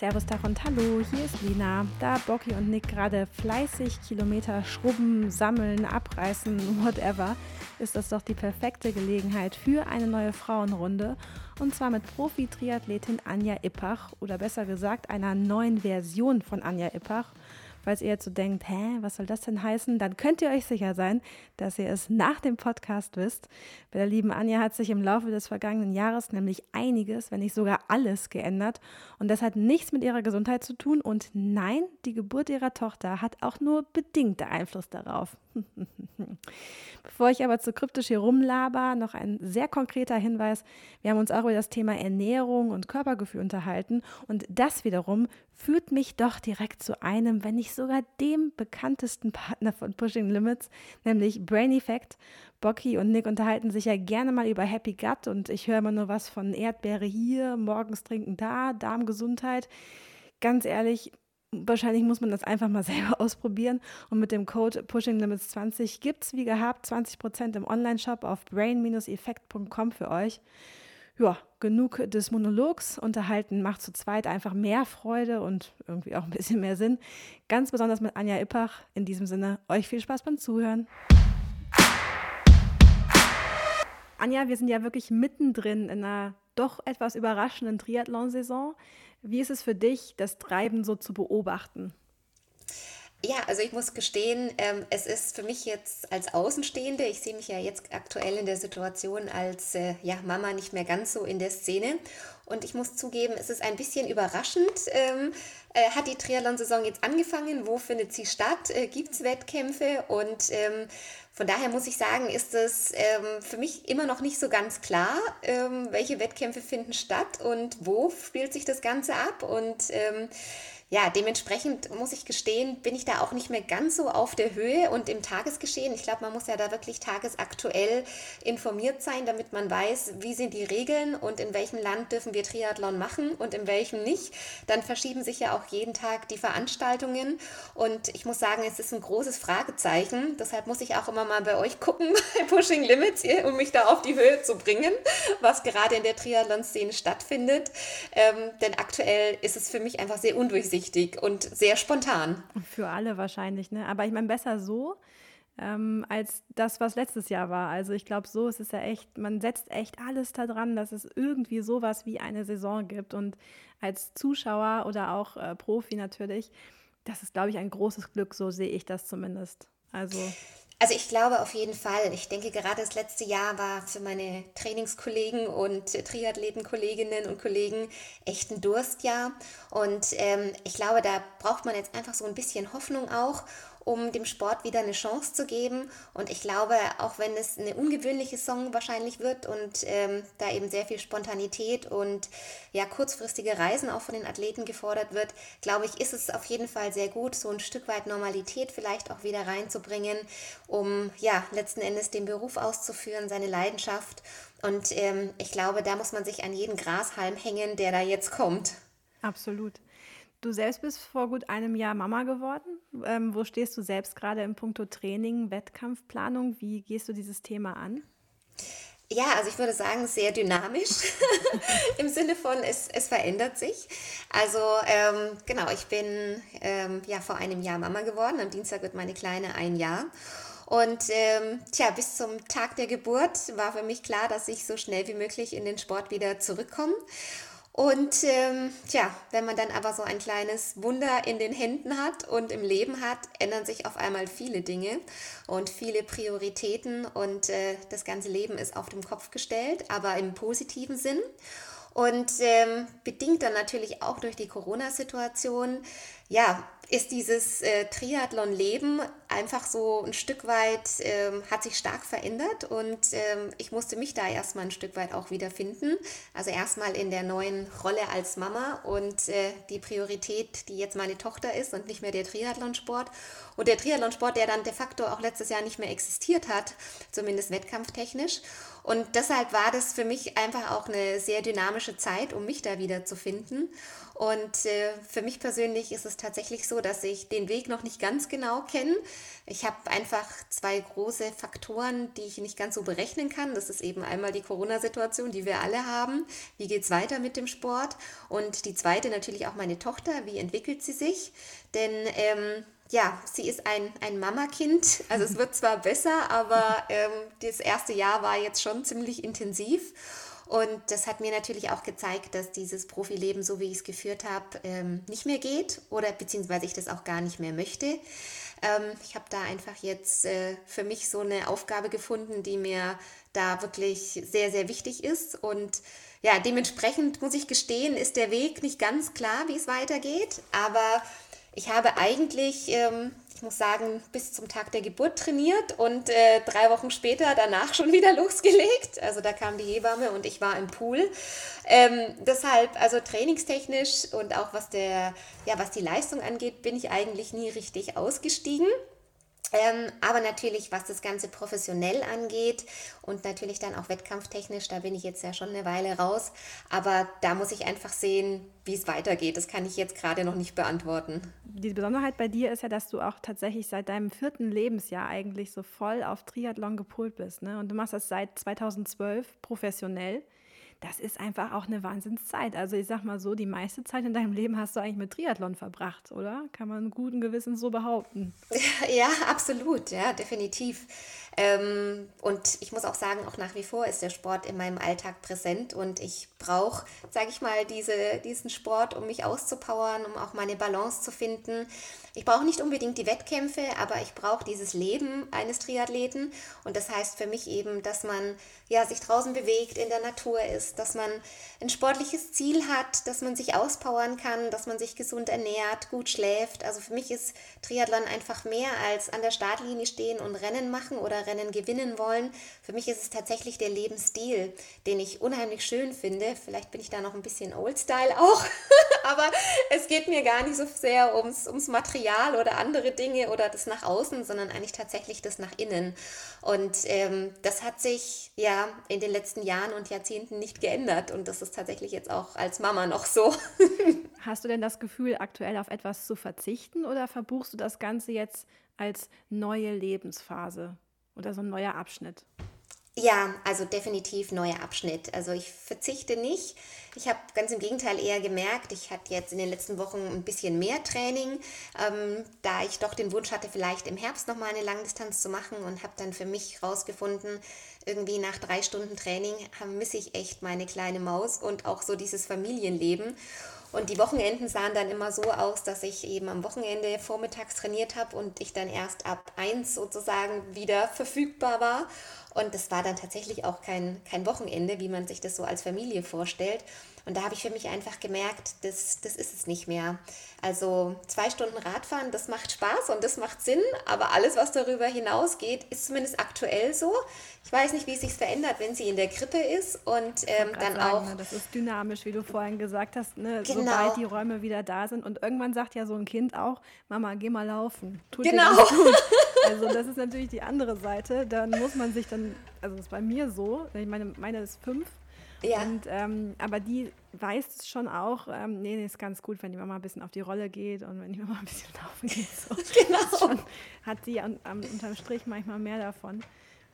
Servus, Tag und Hallo, hier ist Lina. Da Bocky und Nick gerade fleißig Kilometer schrubben, sammeln, abreißen, whatever, ist das doch die perfekte Gelegenheit für eine neue Frauenrunde. Und zwar mit Profi-Triathletin Anja Ippach oder besser gesagt einer neuen Version von Anja Ippach. Falls ihr jetzt so denkt, hä, was soll das denn heißen, dann könnt ihr euch sicher sein, dass ihr es nach dem Podcast wisst. Bei der lieben Anja hat sich im Laufe des vergangenen Jahres nämlich einiges, wenn nicht sogar alles geändert. Und das hat nichts mit ihrer Gesundheit zu tun. Und nein, die Geburt ihrer Tochter hat auch nur bedingte Einfluss darauf. Bevor ich aber zu kryptisch hier rumlaber, noch ein sehr konkreter Hinweis. Wir haben uns auch über das Thema Ernährung und Körpergefühl unterhalten. Und das wiederum führt mich doch direkt zu einem, wenn nicht sogar dem bekanntesten Partner von Pushing Limits, nämlich Brain Effect. Bocky und Nick unterhalten sich ja gerne mal über Happy Gut und ich höre immer nur was von Erdbeere hier, morgens trinken da, Darmgesundheit. Ganz ehrlich, wahrscheinlich muss man das einfach mal selber ausprobieren. Und mit dem Code Pushing Limits 20 gibt es wie gehabt 20% im Online-Shop auf brain-effekt.com für euch. Ja, genug des Monologs. Unterhalten macht zu zweit einfach mehr Freude und irgendwie auch ein bisschen mehr Sinn. Ganz besonders mit Anja Ippach. In diesem Sinne, euch viel Spaß beim Zuhören. Anja, wir sind ja wirklich mittendrin in einer doch etwas überraschenden Triathlon-Saison. Wie ist es für dich, das Treiben so zu beobachten? Ja, also ich muss gestehen, ähm, es ist für mich jetzt als Außenstehende, ich sehe mich ja jetzt aktuell in der Situation als äh, ja, Mama nicht mehr ganz so in der Szene. Und ich muss zugeben, es ist ein bisschen überraschend. Ähm, äh, hat die Triathlon-Saison jetzt angefangen? Wo findet sie statt? Äh, Gibt es Wettkämpfe? Und ähm, von daher muss ich sagen, ist es ähm, für mich immer noch nicht so ganz klar, ähm, welche Wettkämpfe finden statt und wo spielt sich das Ganze ab. Und ähm, ja, dementsprechend muss ich gestehen, bin ich da auch nicht mehr ganz so auf der Höhe und im Tagesgeschehen. Ich glaube, man muss ja da wirklich tagesaktuell informiert sein, damit man weiß, wie sind die Regeln und in welchem Land dürfen wir Triathlon machen und in welchem nicht. Dann verschieben sich ja auch jeden Tag die Veranstaltungen und ich muss sagen, es ist ein großes Fragezeichen. Deshalb muss ich auch immer mal bei euch gucken, bei Pushing Limits, um mich da auf die Höhe zu bringen, was gerade in der Triathlon-Szene stattfindet. Ähm, denn aktuell ist es für mich einfach sehr undurchsichtig undurchsichtig und sehr spontan. Für alle wahrscheinlich, ne? Aber ich meine, besser so ähm, als das, was letztes Jahr war. Also ich glaube, so ist es ja echt, man setzt echt alles daran, dass es irgendwie sowas wie eine Saison gibt. Und als Zuschauer oder auch äh, Profi natürlich, das ist, glaube ich, ein großes Glück, so sehe ich das zumindest. Also. Also ich glaube auf jeden Fall. Ich denke, gerade das letzte Jahr war für meine Trainingskollegen und Triathletenkolleginnen und Kollegen echt ein Durstjahr. Und ähm, ich glaube, da braucht man jetzt einfach so ein bisschen Hoffnung auch um dem Sport wieder eine Chance zu geben. Und ich glaube, auch wenn es eine ungewöhnliche Song wahrscheinlich wird und ähm, da eben sehr viel Spontanität und ja kurzfristige Reisen auch von den Athleten gefordert wird, glaube ich, ist es auf jeden Fall sehr gut, so ein Stück weit Normalität vielleicht auch wieder reinzubringen, um ja letzten Endes den Beruf auszuführen, seine Leidenschaft. Und ähm, ich glaube, da muss man sich an jeden Grashalm hängen, der da jetzt kommt. Absolut. Du selbst bist vor gut einem Jahr Mama geworden. Ähm, wo stehst du selbst gerade im Punkto Training, Wettkampfplanung? Wie gehst du dieses Thema an? Ja, also ich würde sagen, sehr dynamisch im Sinne von, es, es verändert sich. Also ähm, genau, ich bin ähm, ja vor einem Jahr Mama geworden. Am Dienstag wird meine Kleine ein Jahr. Und ähm, tja, bis zum Tag der Geburt war für mich klar, dass ich so schnell wie möglich in den Sport wieder zurückkomme. Und ähm, tja, wenn man dann aber so ein kleines Wunder in den Händen hat und im Leben hat, ändern sich auf einmal viele Dinge und viele Prioritäten und äh, das ganze Leben ist auf den Kopf gestellt, aber im positiven Sinn. Und ähm, bedingt dann natürlich auch durch die Corona-Situation, ja, ist dieses äh, Triathlon-Leben einfach so ein Stück weit, ähm, hat sich stark verändert und ähm, ich musste mich da erstmal ein Stück weit auch wiederfinden. Also erstmal in der neuen Rolle als Mama und äh, die Priorität, die jetzt meine Tochter ist und nicht mehr der Triathlonsport. Und der Triathlonsport, der dann de facto auch letztes Jahr nicht mehr existiert hat, zumindest wettkampftechnisch. Und deshalb war das für mich einfach auch eine sehr dynamische Zeit, um mich da wieder zu finden. Und äh, für mich persönlich ist es tatsächlich so, dass ich den Weg noch nicht ganz genau kenne. Ich habe einfach zwei große Faktoren, die ich nicht ganz so berechnen kann. Das ist eben einmal die Corona-Situation, die wir alle haben. Wie geht es weiter mit dem Sport? Und die zweite natürlich auch meine Tochter. Wie entwickelt sie sich? Denn ähm, ja, sie ist ein, ein Mama-Kind. Also es wird zwar besser, aber ähm, das erste Jahr war jetzt schon ziemlich intensiv. Und das hat mir natürlich auch gezeigt, dass dieses Profileben, so wie ich es geführt habe, ähm, nicht mehr geht oder beziehungsweise ich das auch gar nicht mehr möchte. Ähm, ich habe da einfach jetzt äh, für mich so eine Aufgabe gefunden, die mir da wirklich sehr, sehr wichtig ist. Und ja, dementsprechend muss ich gestehen, ist der Weg nicht ganz klar, wie es weitergeht. Aber ich habe eigentlich, ähm, ich muss sagen, bis zum Tag der Geburt trainiert und äh, drei Wochen später danach schon wieder losgelegt. Also da kam die Hebamme und ich war im Pool. Ähm, deshalb, also trainingstechnisch und auch was der, ja, was die Leistung angeht, bin ich eigentlich nie richtig ausgestiegen. Ähm, aber natürlich, was das Ganze professionell angeht und natürlich dann auch wettkampftechnisch, da bin ich jetzt ja schon eine Weile raus. Aber da muss ich einfach sehen, wie es weitergeht. Das kann ich jetzt gerade noch nicht beantworten. Die Besonderheit bei dir ist ja, dass du auch tatsächlich seit deinem vierten Lebensjahr eigentlich so voll auf Triathlon gepolt bist. Ne? Und du machst das seit 2012 professionell das ist einfach auch eine Wahnsinnszeit. Also ich sag mal so, die meiste Zeit in deinem Leben hast du eigentlich mit Triathlon verbracht, oder? Kann man guten Gewissens so behaupten. Ja, absolut, ja, definitiv. Ähm, und ich muss auch sagen, auch nach wie vor ist der Sport in meinem Alltag präsent und ich brauche, sage ich mal, diese, diesen Sport, um mich auszupowern, um auch meine Balance zu finden. Ich brauche nicht unbedingt die Wettkämpfe, aber ich brauche dieses Leben eines Triathleten. Und das heißt für mich eben, dass man ja, sich draußen bewegt, in der Natur ist, dass man ein sportliches Ziel hat, dass man sich auspowern kann, dass man sich gesund ernährt, gut schläft. Also für mich ist Triathlon einfach mehr als an der Startlinie stehen und Rennen machen oder Rennen gewinnen wollen. Für mich ist es tatsächlich der Lebensstil, den ich unheimlich schön finde. Vielleicht bin ich da noch ein bisschen Old-Style auch, aber es geht mir gar nicht so sehr ums, ums Material oder andere Dinge oder das nach außen, sondern eigentlich tatsächlich das nach innen. Und ähm, das hat sich ja in den letzten Jahren und Jahrzehnten nicht geändert und das ist tatsächlich jetzt auch als Mama noch so. Hast du denn das Gefühl, aktuell auf etwas zu verzichten oder verbuchst du das Ganze jetzt als neue Lebensphase oder so ein neuer Abschnitt? Ja, also definitiv neuer Abschnitt. Also ich verzichte nicht. Ich habe ganz im Gegenteil eher gemerkt, ich hatte jetzt in den letzten Wochen ein bisschen mehr Training, ähm, da ich doch den Wunsch hatte, vielleicht im Herbst nochmal eine Langdistanz zu machen und habe dann für mich rausgefunden, irgendwie nach drei Stunden Training misse ich echt meine kleine Maus und auch so dieses Familienleben. Und die Wochenenden sahen dann immer so aus, dass ich eben am Wochenende vormittags trainiert habe und ich dann erst ab eins sozusagen wieder verfügbar war. Und das war dann tatsächlich auch kein, kein Wochenende, wie man sich das so als Familie vorstellt. Und da habe ich für mich einfach gemerkt, das, das ist es nicht mehr. Also zwei Stunden Radfahren, das macht Spaß und das macht Sinn, aber alles, was darüber hinausgeht, ist zumindest aktuell so. Ich weiß nicht, wie es sich verändert, wenn sie in der Krippe ist und ähm, dann sagen, auch. Ne, das ist dynamisch, wie du vorhin gesagt hast, ne? genau. sobald die Räume wieder da sind. Und irgendwann sagt ja so ein Kind auch: Mama, geh mal laufen. Tut genau. Also, das ist natürlich die andere Seite. Dann muss man sich dann, also das ist bei mir so, ich meine, meine ist fünf ja. Und, ähm, aber die weiß schon auch, ähm, nee, nee, ist ganz gut, wenn die Mama ein bisschen auf die Rolle geht und wenn die Mama ein bisschen laufen geht. So. genau. Schon, hat sie an, an, unterm Strich manchmal mehr davon.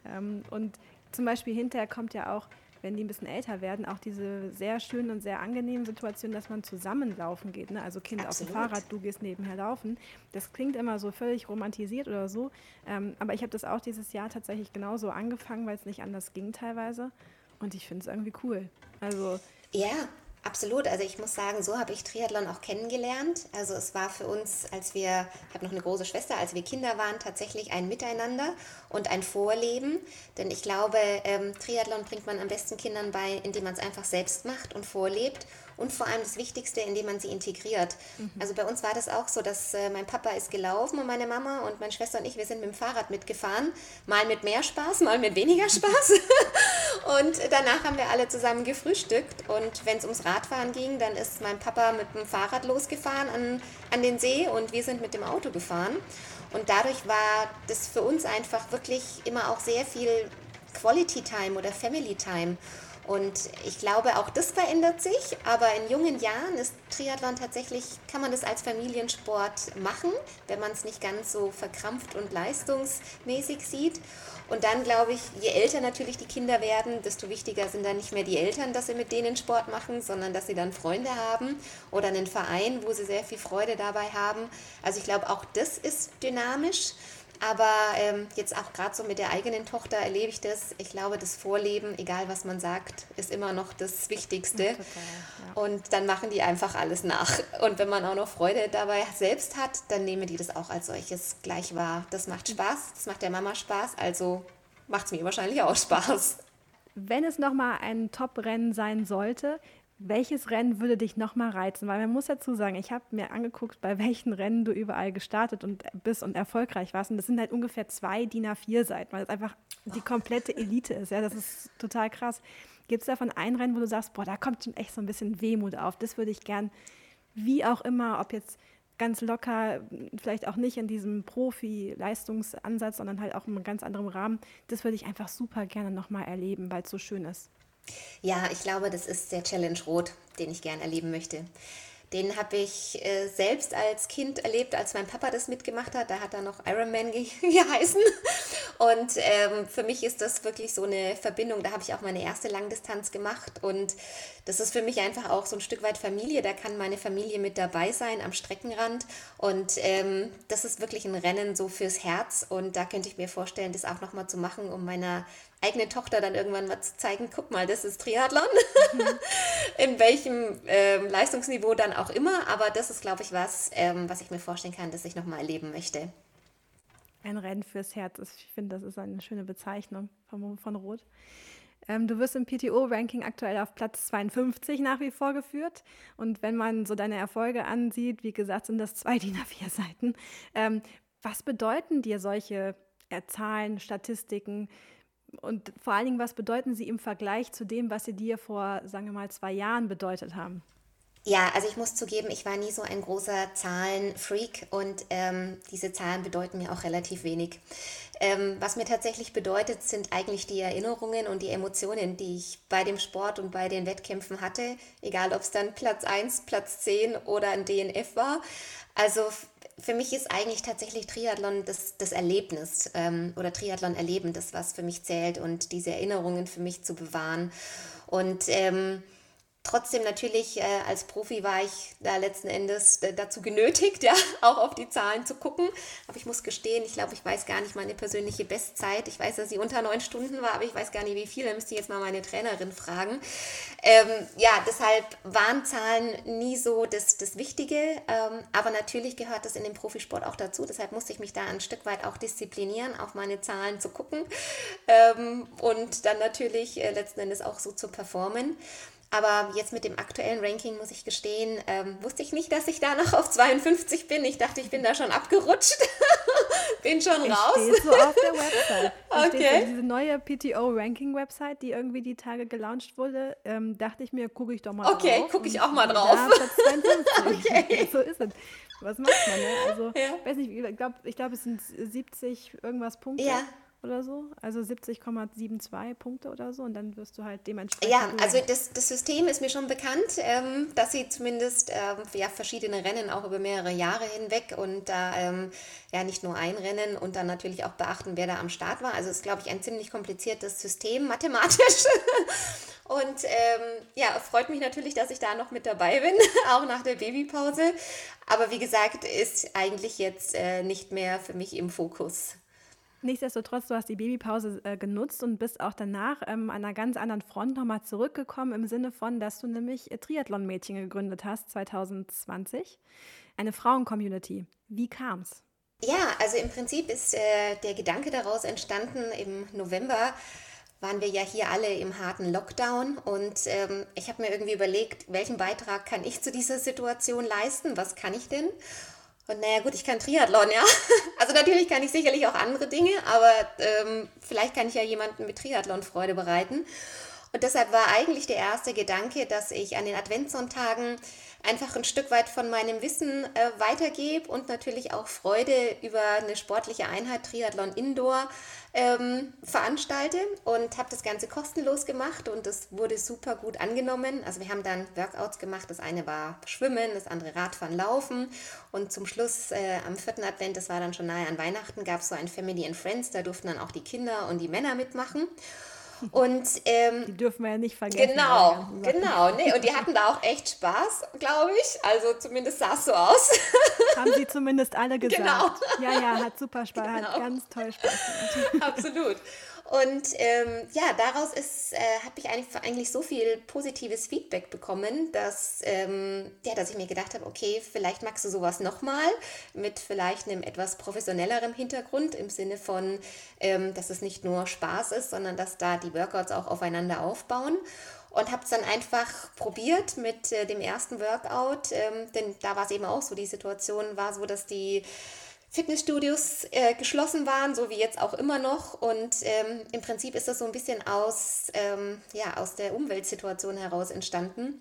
Ähm, und zum Beispiel hinterher kommt ja auch, wenn die ein bisschen älter werden, auch diese sehr schönen und sehr angenehmen Situationen, dass man zusammen laufen geht. Ne? Also Kind Absolut. auf dem Fahrrad, du gehst nebenher laufen. Das klingt immer so völlig romantisiert oder so. Ähm, aber ich habe das auch dieses Jahr tatsächlich genauso angefangen, weil es nicht anders ging teilweise. Und ich finde es irgendwie cool. Also. Ja, absolut. Also ich muss sagen, so habe ich Triathlon auch kennengelernt. Also es war für uns, als wir, ich habe noch eine große Schwester, als wir Kinder waren, tatsächlich ein Miteinander und ein Vorleben. Denn ich glaube, ähm, Triathlon bringt man am besten Kindern bei, indem man es einfach selbst macht und vorlebt und vor allem das Wichtigste, indem man sie integriert. Mhm. Also bei uns war das auch so, dass äh, mein Papa ist gelaufen und meine Mama und meine Schwester und ich, wir sind mit dem Fahrrad mitgefahren, mal mit mehr Spaß, mal mit weniger Spaß. und danach haben wir alle zusammen gefrühstückt und wenn es ums Radfahren ging, dann ist mein Papa mit dem Fahrrad losgefahren an, an den See und wir sind mit dem Auto gefahren. Und dadurch war das für uns einfach wirklich immer auch sehr viel Quality Time oder Family Time. Und ich glaube, auch das verändert sich, aber in jungen Jahren ist Triathlon tatsächlich, kann man das als Familiensport machen, wenn man es nicht ganz so verkrampft und leistungsmäßig sieht. Und dann glaube ich, je älter natürlich die Kinder werden, desto wichtiger sind dann nicht mehr die Eltern, dass sie mit denen Sport machen, sondern dass sie dann Freunde haben oder einen Verein, wo sie sehr viel Freude dabei haben. Also ich glaube, auch das ist dynamisch. Aber ähm, jetzt auch gerade so mit der eigenen Tochter erlebe ich das. Ich glaube, das Vorleben, egal was man sagt, ist immer noch das Wichtigste. Ja, total, ja. Und dann machen die einfach alles nach. Und wenn man auch noch Freude dabei selbst hat, dann nehmen die das auch als solches gleich wahr. Das macht Spaß, das macht der Mama Spaß, also macht es mir wahrscheinlich auch Spaß. Wenn es nochmal ein Top-Rennen sein sollte, welches Rennen würde dich nochmal reizen? Weil man muss dazu sagen, ich habe mir angeguckt, bei welchen Rennen du überall gestartet und bist und erfolgreich warst. Und das sind halt ungefähr zwei DIN A4-Seiten, weil es einfach die komplette Elite ist. Ja, das ist total krass. Gibt es davon ein Rennen, wo du sagst, boah, da kommt schon echt so ein bisschen Wehmut auf. Das würde ich gern, wie auch immer, ob jetzt ganz locker, vielleicht auch nicht in diesem Profi-Leistungsansatz, sondern halt auch in einem ganz anderen Rahmen. Das würde ich einfach super gerne nochmal erleben, weil es so schön ist. Ja, ich glaube, das ist der Challenge Rot, den ich gern erleben möchte. Den habe ich äh, selbst als Kind erlebt, als mein Papa das mitgemacht hat. Da hat er noch Ironman ge geheißen. Und ähm, für mich ist das wirklich so eine Verbindung. Da habe ich auch meine erste Langdistanz gemacht. Und das ist für mich einfach auch so ein Stück weit Familie. Da kann meine Familie mit dabei sein am Streckenrand. Und ähm, das ist wirklich ein Rennen so fürs Herz. Und da könnte ich mir vorstellen, das auch nochmal zu machen, um meiner eigene Tochter dann irgendwann mal zu zeigen, guck mal, das ist Triathlon. Mhm. In welchem ähm, Leistungsniveau dann auch immer. Aber das ist, glaube ich, was, ähm, was ich mir vorstellen kann, dass ich nochmal erleben möchte. Ein Rennen fürs Herz. Ich finde, das ist eine schöne Bezeichnung von, von Rot. Ähm, du wirst im PTO-Ranking aktuell auf Platz 52 nach wie vor geführt. Und wenn man so deine Erfolge ansieht, wie gesagt, sind das zwei DIN A4-Seiten. Ähm, was bedeuten dir solche äh, Zahlen, Statistiken? Und vor allen Dingen, was bedeuten sie im Vergleich zu dem, was sie dir vor, sagen wir mal, zwei Jahren bedeutet haben? Ja, also ich muss zugeben, ich war nie so ein großer Zahlenfreak und ähm, diese Zahlen bedeuten mir auch relativ wenig. Ähm, was mir tatsächlich bedeutet, sind eigentlich die Erinnerungen und die Emotionen, die ich bei dem Sport und bei den Wettkämpfen hatte, egal ob es dann Platz 1, Platz 10 oder ein DNF war. Also für mich ist eigentlich tatsächlich Triathlon das, das Erlebnis ähm, oder Triathlon erleben, das, was für mich zählt und diese Erinnerungen für mich zu bewahren. Und ähm, Trotzdem natürlich äh, als Profi war ich da letzten Endes äh, dazu genötigt, ja, auch auf die Zahlen zu gucken. Aber ich muss gestehen, ich glaube, ich weiß gar nicht meine persönliche Bestzeit. Ich weiß, dass sie unter neun Stunden war, aber ich weiß gar nicht, wie viel. Da müsste ich jetzt mal meine Trainerin fragen. Ähm, ja, deshalb waren Zahlen nie so das, das Wichtige. Ähm, aber natürlich gehört das in dem Profisport auch dazu. Deshalb musste ich mich da ein Stück weit auch disziplinieren, auf meine Zahlen zu gucken ähm, und dann natürlich äh, letzten Endes auch so zu performen. Aber jetzt mit dem aktuellen Ranking muss ich gestehen, ähm, wusste ich nicht, dass ich da noch auf 52 bin. Ich dachte, ich bin da schon abgerutscht. bin schon ich raus. Stehe so auf der Website. okay. So, diese neue PTO-Ranking-Website, die irgendwie die Tage gelauncht wurde, ähm, dachte ich mir, gucke ich doch mal okay, drauf. Okay, gucke ich auch mal drauf. okay. so ist es. Was macht man, ne? Also, ja. weiß nicht, ich glaube, ich glaub, es sind 70 irgendwas Punkte. Ja oder so, also 70,72 Punkte oder so und dann wirst du halt dementsprechend. Ja, also das, das System ist mir schon bekannt, ähm, dass sie zumindest ähm, ja, verschiedene Rennen auch über mehrere Jahre hinweg und da ähm, ja nicht nur ein Rennen und dann natürlich auch beachten, wer da am Start war. Also ist, glaube ich, ein ziemlich kompliziertes System mathematisch. Und ähm, ja, freut mich natürlich, dass ich da noch mit dabei bin, auch nach der Babypause. Aber wie gesagt, ist eigentlich jetzt äh, nicht mehr für mich im Fokus. Nichtsdestotrotz, du hast die Babypause äh, genutzt und bist auch danach ähm, an einer ganz anderen Front nochmal zurückgekommen, im Sinne von, dass du nämlich äh, Triathlon-Mädchen gegründet hast 2020. Eine Frauen-Community. Wie kam's? Ja, also im Prinzip ist äh, der Gedanke daraus entstanden im November waren wir ja hier alle im harten Lockdown und ähm, ich habe mir irgendwie überlegt, welchen Beitrag kann ich zu dieser Situation leisten? Was kann ich denn? Und naja, gut, ich kann Triathlon, ja. Also natürlich kann ich sicherlich auch andere Dinge, aber ähm, vielleicht kann ich ja jemanden mit Triathlon Freude bereiten. Und deshalb war eigentlich der erste Gedanke, dass ich an den Adventssonntagen einfach ein Stück weit von meinem Wissen äh, weitergebe und natürlich auch Freude über eine sportliche Einheit Triathlon Indoor ähm, veranstalte und habe das Ganze kostenlos gemacht und das wurde super gut angenommen. Also wir haben dann Workouts gemacht. Das eine war Schwimmen, das andere Radfahren, Laufen und zum Schluss äh, am vierten Advent, das war dann schon nahe an Weihnachten, gab es so ein Family and Friends. Da durften dann auch die Kinder und die Männer mitmachen. Und, ähm, die dürfen wir ja nicht vergessen. Genau, genau. Nee, und die hatten da auch echt Spaß, glaube ich. Also zumindest sah es so aus. Haben sie zumindest alle gesagt. Genau. Ja, ja, hat super Spaß, genau. hat ganz toll Spaß gemacht. Absolut. Und ähm, ja, daraus ist, äh, habe ich eigentlich, eigentlich so viel positives Feedback bekommen, dass, ähm, ja, dass ich mir gedacht habe, okay, vielleicht magst du sowas nochmal mit vielleicht einem etwas professionellerem Hintergrund im Sinne von, ähm, dass es nicht nur Spaß ist, sondern dass da die Workouts auch aufeinander aufbauen. Und habe es dann einfach probiert mit äh, dem ersten Workout, ähm, denn da war es eben auch so, die Situation war so, dass die Fitnessstudios äh, geschlossen waren, so wie jetzt auch immer noch. Und ähm, im Prinzip ist das so ein bisschen aus, ähm, ja, aus der Umweltsituation heraus entstanden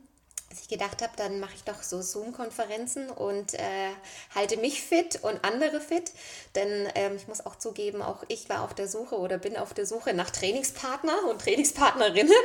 dass ich gedacht habe, dann mache ich doch so Zoom-Konferenzen und äh, halte mich fit und andere fit. Denn ähm, ich muss auch zugeben, auch ich war auf der Suche oder bin auf der Suche nach Trainingspartner und Trainingspartnerinnen.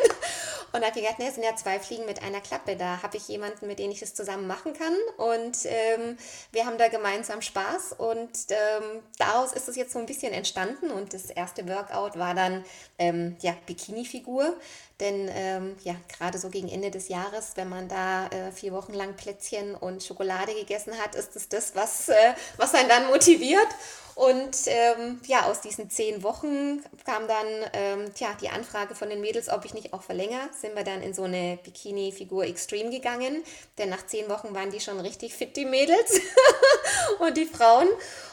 Und habe gedacht, ne, es sind ja zwei Fliegen mit einer Klappe. Da habe ich jemanden, mit dem ich das zusammen machen kann. Und ähm, wir haben da gemeinsam Spaß. Und ähm, daraus ist es jetzt so ein bisschen entstanden. Und das erste Workout war dann ähm, ja, Bikini-Figur. Denn ähm, ja, gerade so gegen Ende des Jahres, wenn man da äh, vier Wochen lang Plätzchen und Schokolade gegessen hat, ist es das, was, äh, was einen dann motiviert. Und ähm, ja, aus diesen zehn Wochen kam dann ähm, tja, die Anfrage von den Mädels, ob ich nicht auch verlängere. Sind wir dann in so eine Bikini-Figur Extreme gegangen. Denn nach zehn Wochen waren die schon richtig fit, die Mädels und die Frauen.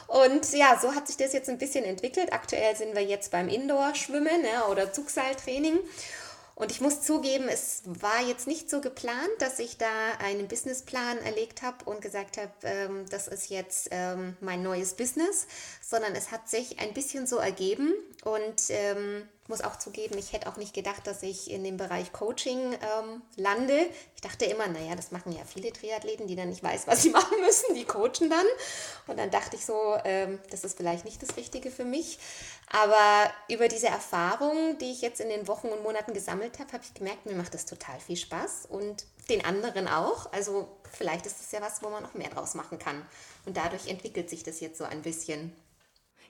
Und ja, so hat sich das jetzt ein bisschen entwickelt. Aktuell sind wir jetzt beim Indoor-Schwimmen ja, oder Zugseiltraining. Und ich muss zugeben, es war jetzt nicht so geplant, dass ich da einen Businessplan erlegt habe und gesagt habe, ähm, das ist jetzt ähm, mein neues Business, sondern es hat sich ein bisschen so ergeben und ähm, muss auch zugeben, ich hätte auch nicht gedacht, dass ich in dem Bereich Coaching ähm, lande. Ich dachte immer, naja, das machen ja viele Triathleten, die dann nicht weiß, was sie machen müssen, die coachen dann. Und dann dachte ich so, ähm, das ist vielleicht nicht das Richtige für mich. Aber über diese Erfahrung, die ich jetzt in den Wochen und Monaten gesammelt habe, habe ich gemerkt, mir macht das total viel Spaß und den anderen auch. Also vielleicht ist es ja was, wo man noch mehr draus machen kann. Und dadurch entwickelt sich das jetzt so ein bisschen.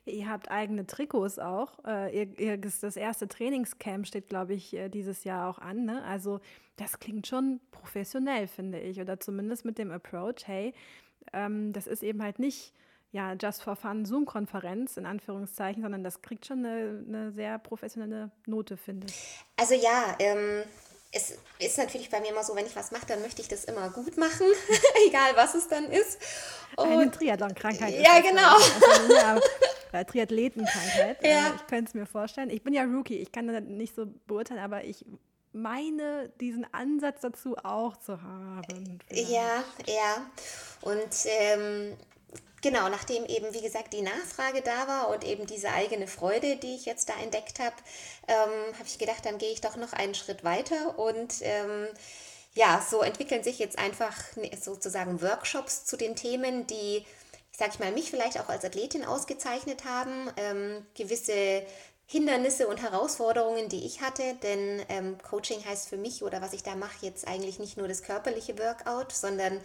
Ihr habt eigene Trikots auch. Äh, ihr, ihr, das erste Trainingscamp steht, glaube ich, äh, dieses Jahr auch an. Ne? Also das klingt schon professionell, finde ich. Oder zumindest mit dem Approach, hey, ähm, das ist eben halt nicht ja, Just for Fun Zoom-Konferenz in Anführungszeichen, sondern das kriegt schon eine, eine sehr professionelle Note, finde ich. Also ja, ähm, es ist natürlich bei mir immer so, wenn ich was mache, dann möchte ich das immer gut machen, egal was es dann ist. Und Eine Triathlon-Krankheit. Ja, genau. Also, ja, äh, Triathletenkrankheit. Äh, ja. Ich könnte es mir vorstellen. Ich bin ja Rookie, ich kann das nicht so beurteilen, aber ich meine, diesen Ansatz dazu auch zu haben. Vielleicht. Ja, ja. Und ähm, Genau, nachdem eben, wie gesagt, die Nachfrage da war und eben diese eigene Freude, die ich jetzt da entdeckt habe, ähm, habe ich gedacht, dann gehe ich doch noch einen Schritt weiter und ähm, ja, so entwickeln sich jetzt einfach ne, sozusagen Workshops zu den Themen, die, sag ich mal, mich vielleicht auch als Athletin ausgezeichnet haben, ähm, gewisse Hindernisse und Herausforderungen, die ich hatte, denn ähm, Coaching heißt für mich oder was ich da mache jetzt eigentlich nicht nur das körperliche Workout, sondern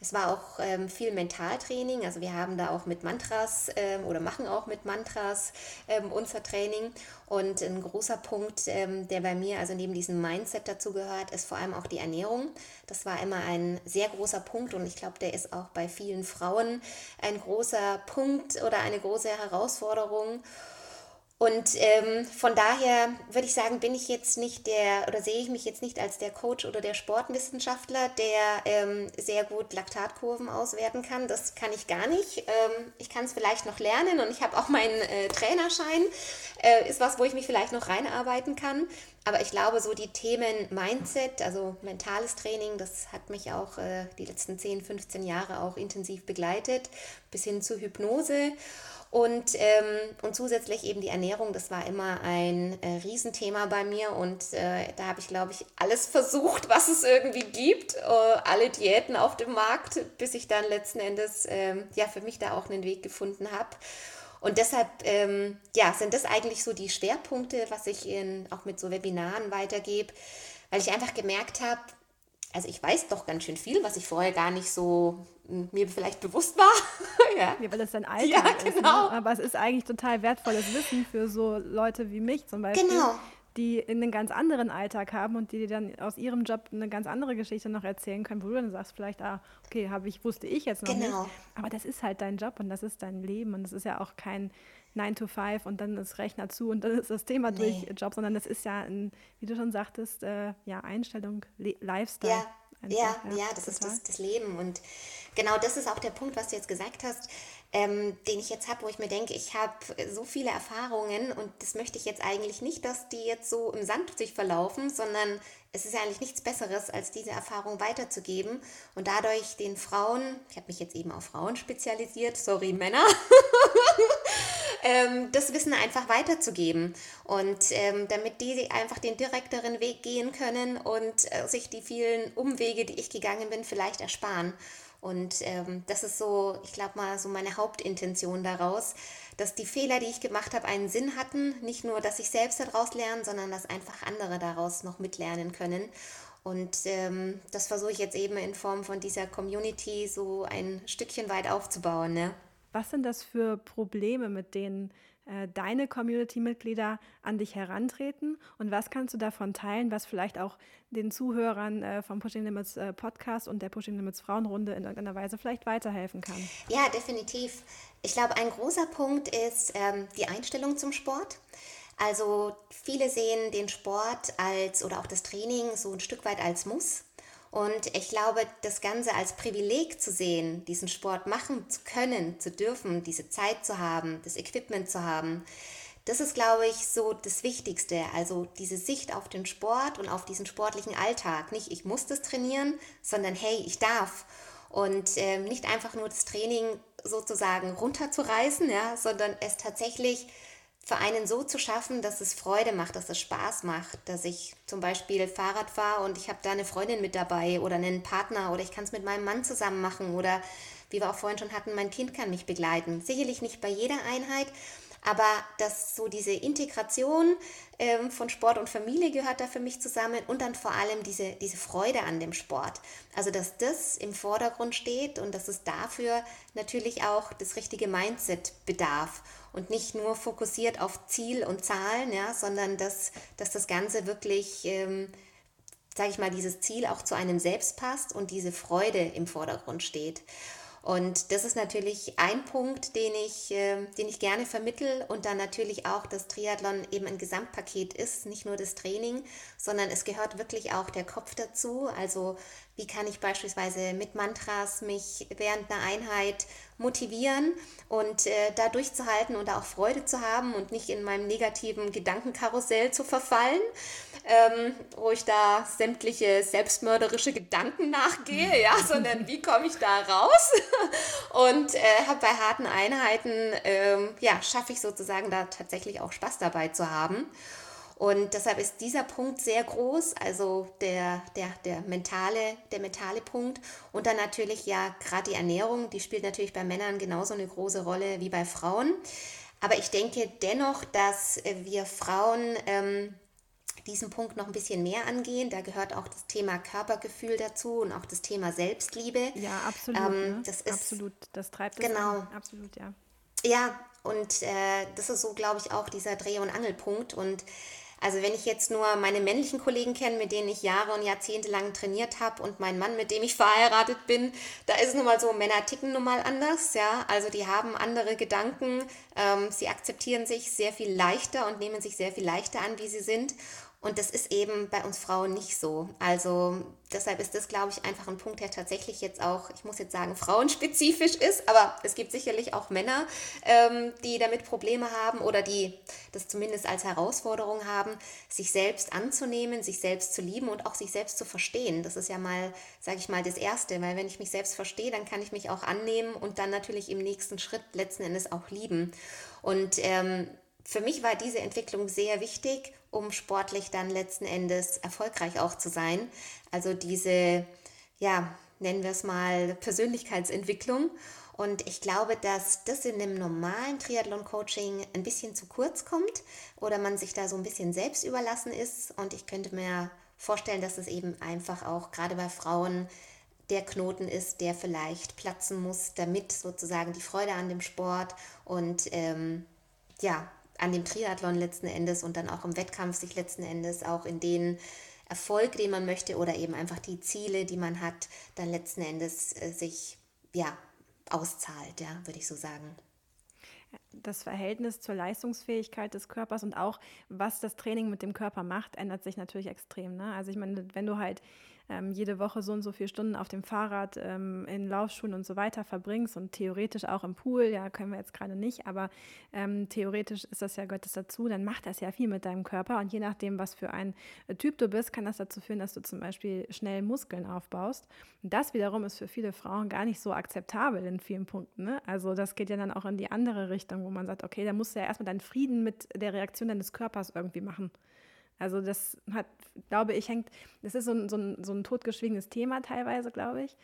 es war auch ähm, viel Mentaltraining. Also wir haben da auch mit Mantras ähm, oder machen auch mit Mantras ähm, unser Training. Und ein großer Punkt, ähm, der bei mir also neben diesem Mindset dazu gehört, ist vor allem auch die Ernährung. Das war immer ein sehr großer Punkt und ich glaube, der ist auch bei vielen Frauen ein großer Punkt oder eine große Herausforderung. Und ähm, von daher würde ich sagen, bin ich jetzt nicht der oder sehe ich mich jetzt nicht als der Coach oder der Sportwissenschaftler, der ähm, sehr gut Laktatkurven auswerten kann. Das kann ich gar nicht. Ähm, ich kann es vielleicht noch lernen und ich habe auch meinen äh, Trainerschein. Äh, ist was, wo ich mich vielleicht noch reinarbeiten kann. Aber ich glaube, so die Themen Mindset, also mentales Training, das hat mich auch äh, die letzten 10, 15 Jahre auch intensiv begleitet, bis hin zu Hypnose. Und, ähm, und zusätzlich eben die Ernährung, das war immer ein äh, Riesenthema bei mir. Und äh, da habe ich, glaube ich, alles versucht, was es irgendwie gibt. Äh, alle Diäten auf dem Markt, bis ich dann letzten Endes ähm, ja, für mich da auch einen Weg gefunden habe. Und deshalb ähm, ja, sind das eigentlich so die Schwerpunkte, was ich in, auch mit so Webinaren weitergebe, weil ich einfach gemerkt habe, also ich weiß doch ganz schön viel, was ich vorher gar nicht so hm, mir vielleicht bewusst war. ja. ja, weil das dein Alltag ja, genau. ist. Ne? Genau. Aber es ist eigentlich total wertvolles Wissen für so Leute wie mich zum Beispiel. Genau. Die einen ganz anderen Alltag haben und die dir dann aus ihrem Job eine ganz andere Geschichte noch erzählen können, wo du dann sagst, vielleicht, ah, okay, habe ich, wusste ich jetzt noch genau. nicht. Aber das ist halt dein Job und das ist dein Leben und das ist ja auch kein 9 to 5 und dann ist Rechner zu und dann ist das Thema nee. durch Job, sondern das ist ja, ein, wie du schon sagtest, äh, ja, Einstellung, Le Lifestyle. Ja. Einfach, ja, ja, das total. ist das, das, Leben. Und genau das ist auch der Punkt, was du jetzt gesagt hast, ähm, den ich jetzt habe, wo ich mir denke, ich habe so viele Erfahrungen und das möchte ich jetzt eigentlich nicht, dass die jetzt so im Sand sich verlaufen, sondern es ist ja eigentlich nichts Besseres, als diese Erfahrung weiterzugeben und dadurch den Frauen, ich habe mich jetzt eben auf Frauen spezialisiert, sorry Männer, ähm, das Wissen einfach weiterzugeben und ähm, damit die einfach den direkteren Weg gehen können und äh, sich die vielen Umwege, die ich gegangen bin, vielleicht ersparen. Und ähm, das ist so, ich glaube mal, so meine Hauptintention daraus, dass die Fehler, die ich gemacht habe, einen Sinn hatten. Nicht nur, dass ich selbst daraus lerne, sondern dass einfach andere daraus noch mitlernen können. Und ähm, das versuche ich jetzt eben in Form von dieser Community so ein Stückchen weit aufzubauen. Ne? Was sind das für Probleme, mit denen äh, deine Community-Mitglieder an dich herantreten und was kannst du davon teilen, was vielleicht auch den Zuhörern äh, vom Pushing Limits äh, Podcast und der Pushing Limits Frauenrunde in irgendeiner Weise vielleicht weiterhelfen kann? Ja, definitiv. Ich glaube, ein großer Punkt ist ähm, die Einstellung zum Sport. Also viele sehen den Sport als oder auch das Training so ein Stück weit als Muss. Und ich glaube, das Ganze als Privileg zu sehen, diesen Sport machen zu können, zu dürfen, diese Zeit zu haben, das Equipment zu haben, das ist, glaube ich, so das Wichtigste. Also diese Sicht auf den Sport und auf diesen sportlichen Alltag. Nicht, ich muss das trainieren, sondern hey, ich darf. Und äh, nicht einfach nur das Training sozusagen runterzureißen, ja, sondern es tatsächlich für einen so zu schaffen, dass es Freude macht, dass es Spaß macht, dass ich zum Beispiel Fahrrad fahre und ich habe da eine Freundin mit dabei oder einen Partner oder ich kann es mit meinem Mann zusammen machen oder wie wir auch vorhin schon hatten, mein Kind kann mich begleiten. Sicherlich nicht bei jeder Einheit, aber dass so diese Integration ähm, von Sport und Familie gehört da für mich zusammen und dann vor allem diese, diese Freude an dem Sport. Also dass das im Vordergrund steht und dass es dafür natürlich auch das richtige Mindset bedarf und nicht nur fokussiert auf Ziel und Zahlen, ja, sondern dass, dass das Ganze wirklich, ähm, sage ich mal, dieses Ziel auch zu einem selbst passt und diese Freude im Vordergrund steht. Und das ist natürlich ein Punkt, den ich, äh, den ich gerne vermittel und dann natürlich auch, dass Triathlon eben ein Gesamtpaket ist, nicht nur das Training, sondern es gehört wirklich auch der Kopf dazu. Also wie kann ich beispielsweise mit Mantras mich während einer Einheit motivieren und äh, da durchzuhalten und da auch Freude zu haben und nicht in meinem negativen Gedankenkarussell zu verfallen, ähm, wo ich da sämtliche selbstmörderische Gedanken nachgehe, ja, sondern wie komme ich da raus? und äh, habe bei harten Einheiten, ähm, ja, schaffe ich sozusagen da tatsächlich auch Spaß dabei zu haben. Und deshalb ist dieser Punkt sehr groß, also der, der, der, mentale, der mentale Punkt. Und dann natürlich ja gerade die Ernährung, die spielt natürlich bei Männern genauso eine große Rolle wie bei Frauen. Aber ich denke dennoch, dass wir Frauen ähm, diesen Punkt noch ein bisschen mehr angehen. Da gehört auch das Thema Körpergefühl dazu und auch das Thema Selbstliebe. Ja, absolut. Ähm, ne? Das ist absolut, das treibt es genau. An. Absolut, ja. Ja, und äh, das ist so, glaube ich, auch dieser Dreh- und Angelpunkt. Und also wenn ich jetzt nur meine männlichen Kollegen kenne, mit denen ich Jahre und Jahrzehnte lang trainiert habe und meinen Mann, mit dem ich verheiratet bin, da ist es nun mal so, Männer ticken nun mal anders, ja. Also die haben andere Gedanken, ähm, sie akzeptieren sich sehr viel leichter und nehmen sich sehr viel leichter an, wie sie sind. Und das ist eben bei uns Frauen nicht so. Also deshalb ist das, glaube ich, einfach ein Punkt, der tatsächlich jetzt auch, ich muss jetzt sagen, frauenspezifisch ist. Aber es gibt sicherlich auch Männer, ähm, die damit Probleme haben oder die das zumindest als Herausforderung haben, sich selbst anzunehmen, sich selbst zu lieben und auch sich selbst zu verstehen. Das ist ja mal, sage ich mal, das Erste. Weil wenn ich mich selbst verstehe, dann kann ich mich auch annehmen und dann natürlich im nächsten Schritt letzten Endes auch lieben. Und ähm, für mich war diese Entwicklung sehr wichtig, um sportlich dann letzten Endes erfolgreich auch zu sein. Also diese, ja, nennen wir es mal Persönlichkeitsentwicklung. Und ich glaube, dass das in einem normalen Triathlon-Coaching ein bisschen zu kurz kommt oder man sich da so ein bisschen selbst überlassen ist. Und ich könnte mir vorstellen, dass es eben einfach auch gerade bei Frauen der Knoten ist, der vielleicht platzen muss, damit sozusagen die Freude an dem Sport und ähm, ja, an dem Triathlon letzten Endes und dann auch im Wettkampf sich letzten Endes auch in den Erfolg, den man möchte oder eben einfach die Ziele, die man hat, dann letzten Endes äh, sich ja auszahlt, ja, würde ich so sagen das Verhältnis zur Leistungsfähigkeit des Körpers und auch was das Training mit dem Körper macht, ändert sich natürlich extrem. Ne? Also ich meine, wenn du halt ähm, jede Woche so und so viele Stunden auf dem Fahrrad, ähm, in Laufschuhen und so weiter verbringst und theoretisch auch im Pool, ja, können wir jetzt gerade nicht, aber ähm, theoretisch ist das ja, das dazu, dann macht das ja viel mit deinem Körper und je nachdem, was für ein äh, Typ du bist, kann das dazu führen, dass du zum Beispiel schnell Muskeln aufbaust. Und das wiederum ist für viele Frauen gar nicht so akzeptabel in vielen Punkten. Ne? Also das geht ja dann auch in die andere Richtung, wo man sagt, okay, da musst du ja erstmal deinen Frieden mit der Reaktion deines Körpers irgendwie machen. Also das hat, glaube ich, hängt, das ist so ein, so ein, so ein totgeschwiegenes Thema teilweise, glaube ich.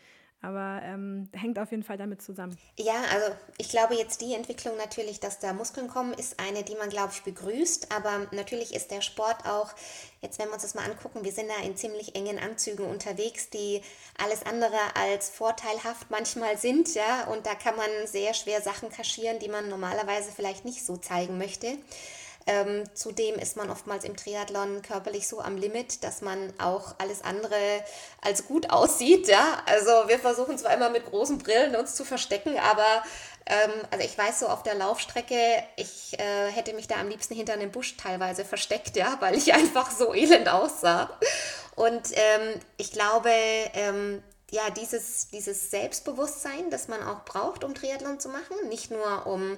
Aber ähm, hängt auf jeden Fall damit zusammen. Ja, also ich glaube jetzt die Entwicklung natürlich, dass da Muskeln kommen, ist eine, die man, glaube ich, begrüßt. Aber natürlich ist der Sport auch, jetzt wenn wir uns das mal angucken, wir sind da in ziemlich engen Anzügen unterwegs, die alles andere als vorteilhaft manchmal sind. Ja, und da kann man sehr schwer Sachen kaschieren, die man normalerweise vielleicht nicht so zeigen möchte. Ähm, zudem ist man oftmals im Triathlon körperlich so am Limit, dass man auch alles andere als gut aussieht. Ja? Also wir versuchen zwar immer mit großen Brillen uns zu verstecken, aber ähm, also ich weiß so auf der Laufstrecke, ich äh, hätte mich da am liebsten hinter einem Busch teilweise versteckt, ja, weil ich einfach so elend aussah. Und ähm, ich glaube, ähm, ja, dieses, dieses Selbstbewusstsein, das man auch braucht, um Triathlon zu machen, nicht nur um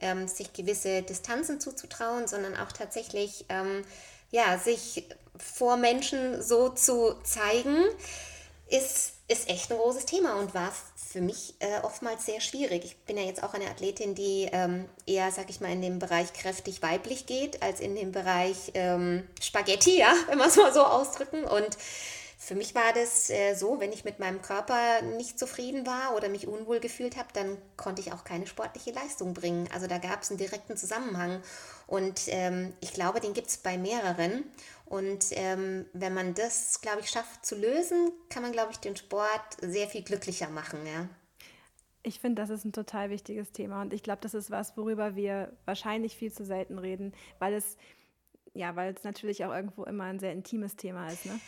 ähm, sich gewisse Distanzen zuzutrauen, sondern auch tatsächlich ähm, ja, sich vor Menschen so zu zeigen, ist, ist echt ein großes Thema und war für mich äh, oftmals sehr schwierig. Ich bin ja jetzt auch eine Athletin, die ähm, eher, sag ich mal, in dem Bereich kräftig weiblich geht, als in dem Bereich ähm, Spaghetti, ja, wenn man es mal so ausdrücken. Und für mich war das äh, so, wenn ich mit meinem Körper nicht zufrieden war oder mich unwohl gefühlt habe, dann konnte ich auch keine sportliche Leistung bringen. Also da gab es einen direkten Zusammenhang. Und ähm, ich glaube, den gibt es bei mehreren. Und ähm, wenn man das, glaube ich, schafft zu lösen, kann man, glaube ich, den Sport sehr viel glücklicher machen. Ja. Ich finde, das ist ein total wichtiges Thema. Und ich glaube, das ist was, worüber wir wahrscheinlich viel zu selten reden, weil es ja, weil es natürlich auch irgendwo immer ein sehr intimes Thema ist. Ne?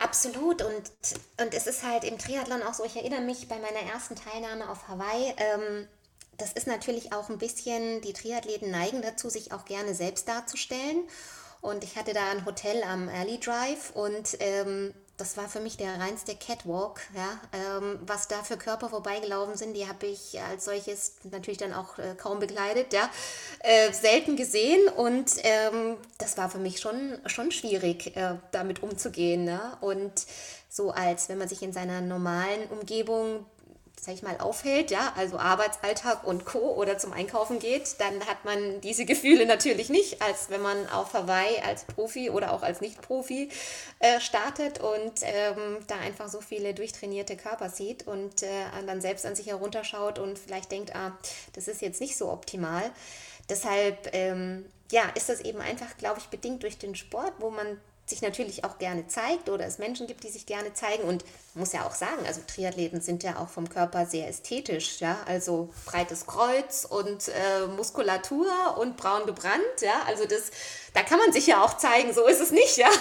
Absolut und, und es ist halt im Triathlon auch so, ich erinnere mich bei meiner ersten Teilnahme auf Hawaii, ähm, das ist natürlich auch ein bisschen, die Triathleten neigen dazu, sich auch gerne selbst darzustellen. Und ich hatte da ein Hotel am Early Drive und ähm, das war für mich der reinste Catwalk, ja. Ähm, was da für Körper vorbeigelaufen sind, die habe ich als solches natürlich dann auch äh, kaum begleitet, ja. Äh, selten gesehen und ähm, das war für mich schon, schon schwierig, äh, damit umzugehen. Ne? Und so als wenn man sich in seiner normalen Umgebung sag ich mal, aufhält, ja, also Arbeitsalltag und Co. oder zum Einkaufen geht, dann hat man diese Gefühle natürlich nicht, als wenn man auf Hawaii als Profi oder auch als Nicht-Profi äh, startet und ähm, da einfach so viele durchtrainierte Körper sieht und äh, dann selbst an sich herunterschaut und vielleicht denkt, ah, das ist jetzt nicht so optimal. Deshalb ähm, ja, ist das eben einfach, glaube ich, bedingt durch den Sport, wo man sich natürlich auch gerne zeigt oder es Menschen gibt, die sich gerne zeigen. Und muss ja auch sagen, also Triathleten sind ja auch vom Körper sehr ästhetisch, ja, also breites Kreuz und äh, Muskulatur und braun gebrannt, ja, also das, da kann man sich ja auch zeigen, so ist es nicht, ja.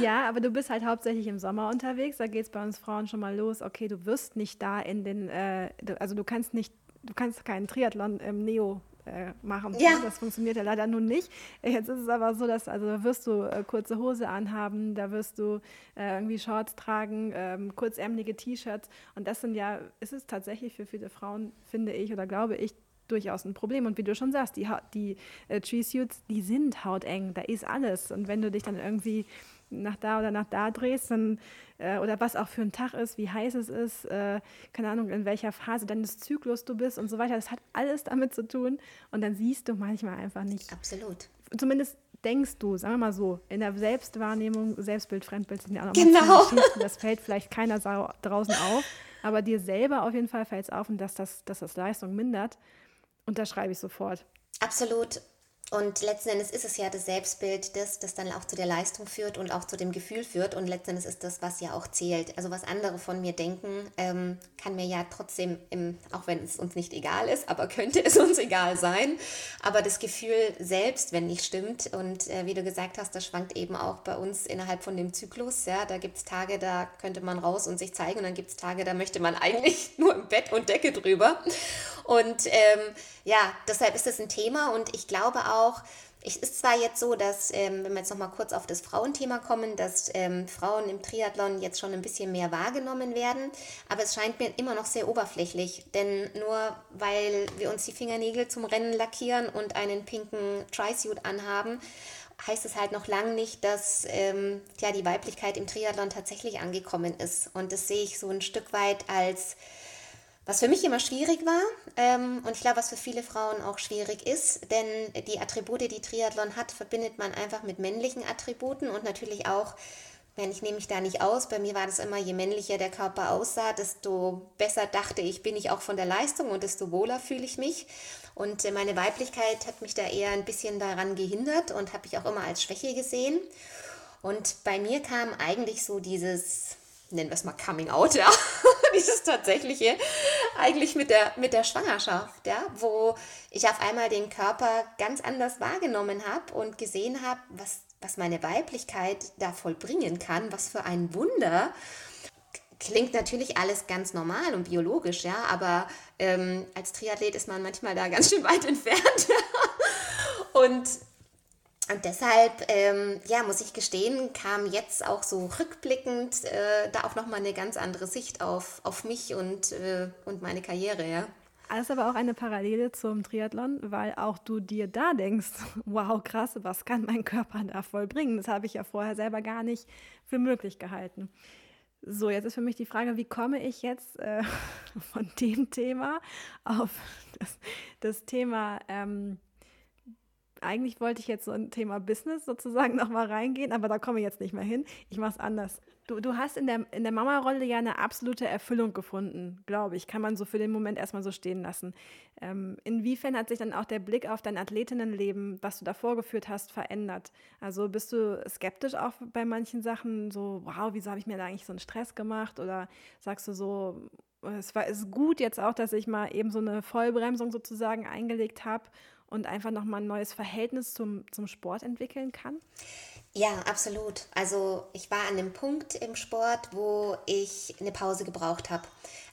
Ja, aber du bist halt hauptsächlich im Sommer unterwegs, da geht es bei uns Frauen schon mal los, okay, du wirst nicht da in den, äh, also du kannst nicht du kannst keinen Triathlon im Neo äh, machen. Ja. Das funktioniert ja leider nun nicht. Jetzt ist es aber so, dass also da wirst du äh, kurze Hose anhaben, da wirst du äh, irgendwie Shorts tragen, ähm, kurzärmelige T-Shirts. Und das sind ja, ist es tatsächlich für viele Frauen, finde ich oder glaube ich, durchaus ein Problem. Und wie du schon sagst, die, die äh, Tree Suits, die sind hauteng, da ist alles. Und wenn du dich dann irgendwie nach da oder nach da drehst, dann, äh, oder was auch für ein Tag ist, wie heiß es ist, äh, keine Ahnung, in welcher Phase deines Zyklus du bist und so weiter, das hat alles damit zu tun. Und dann siehst du manchmal einfach nicht. Absolut. Zumindest denkst du, sagen wir mal so, in der Selbstwahrnehmung, Selbstbild, Fremdbild sind ja auch noch genau. das fällt vielleicht keiner draußen auf, aber dir selber auf jeden Fall fällt es auf und dass das, dass das Leistung mindert. Und da schreibe ich sofort. Absolut. Und letzten Endes ist es ja das Selbstbild, das, das dann auch zu der Leistung führt und auch zu dem Gefühl führt. Und letzten Endes ist das, was ja auch zählt. Also was andere von mir denken, ähm, kann mir ja trotzdem, im, auch wenn es uns nicht egal ist, aber könnte es uns egal sein. Aber das Gefühl selbst, wenn nicht stimmt, und äh, wie du gesagt hast, das schwankt eben auch bei uns innerhalb von dem Zyklus. Ja, da gibt es Tage, da könnte man raus und sich zeigen. Und dann gibt es Tage, da möchte man eigentlich nur im Bett und Decke drüber. Und ähm, ja, deshalb ist das ein Thema. Und ich glaube auch, es ist zwar jetzt so, dass, ähm, wenn wir jetzt nochmal kurz auf das Frauenthema kommen, dass ähm, Frauen im Triathlon jetzt schon ein bisschen mehr wahrgenommen werden, aber es scheint mir immer noch sehr oberflächlich, denn nur weil wir uns die Fingernägel zum Rennen lackieren und einen pinken Tri-Suit anhaben, heißt es halt noch lange nicht, dass ähm, ja, die Weiblichkeit im Triathlon tatsächlich angekommen ist. Und das sehe ich so ein Stück weit als was für mich immer schwierig war ähm, und ich glaube, was für viele Frauen auch schwierig ist, denn die Attribute, die Triathlon hat, verbindet man einfach mit männlichen Attributen und natürlich auch, wenn ich nehme mich da nicht aus, bei mir war das immer, je männlicher der Körper aussah, desto besser dachte ich, bin ich auch von der Leistung und desto wohler fühle ich mich. Und äh, meine Weiblichkeit hat mich da eher ein bisschen daran gehindert und habe ich auch immer als Schwäche gesehen. Und bei mir kam eigentlich so dieses nennen wir es mal Coming Out, ja, dieses tatsächliche, eigentlich mit der, mit der Schwangerschaft, ja, wo ich auf einmal den Körper ganz anders wahrgenommen habe und gesehen habe, was, was meine Weiblichkeit da vollbringen kann, was für ein Wunder. Klingt natürlich alles ganz normal und biologisch, ja, aber ähm, als Triathlet ist man manchmal da ganz schön weit entfernt. und und deshalb, ähm, ja, muss ich gestehen, kam jetzt auch so rückblickend äh, da auch nochmal eine ganz andere Sicht auf, auf mich und, äh, und meine Karriere, ja. Alles aber auch eine Parallele zum Triathlon, weil auch du dir da denkst, wow, krass, was kann mein Körper da vollbringen? Das habe ich ja vorher selber gar nicht für möglich gehalten. So, jetzt ist für mich die Frage, wie komme ich jetzt äh, von dem Thema auf das, das Thema ähm, eigentlich wollte ich jetzt so ein Thema Business sozusagen nochmal reingehen, aber da komme ich jetzt nicht mehr hin. Ich mache es anders. Du, du hast in der, in der Mama-Rolle ja eine absolute Erfüllung gefunden, glaube ich. Kann man so für den Moment erstmal so stehen lassen. Ähm, inwiefern hat sich dann auch der Blick auf dein Athletinnenleben, was du da vorgeführt hast, verändert? Also bist du skeptisch auch bei manchen Sachen, so, wow, wieso habe ich mir da eigentlich so einen Stress gemacht? Oder sagst du so, es war ist gut jetzt auch, dass ich mal eben so eine Vollbremsung sozusagen eingelegt habe und einfach nochmal ein neues Verhältnis zum, zum Sport entwickeln kann? Ja, absolut. Also ich war an dem Punkt im Sport, wo ich eine Pause gebraucht habe.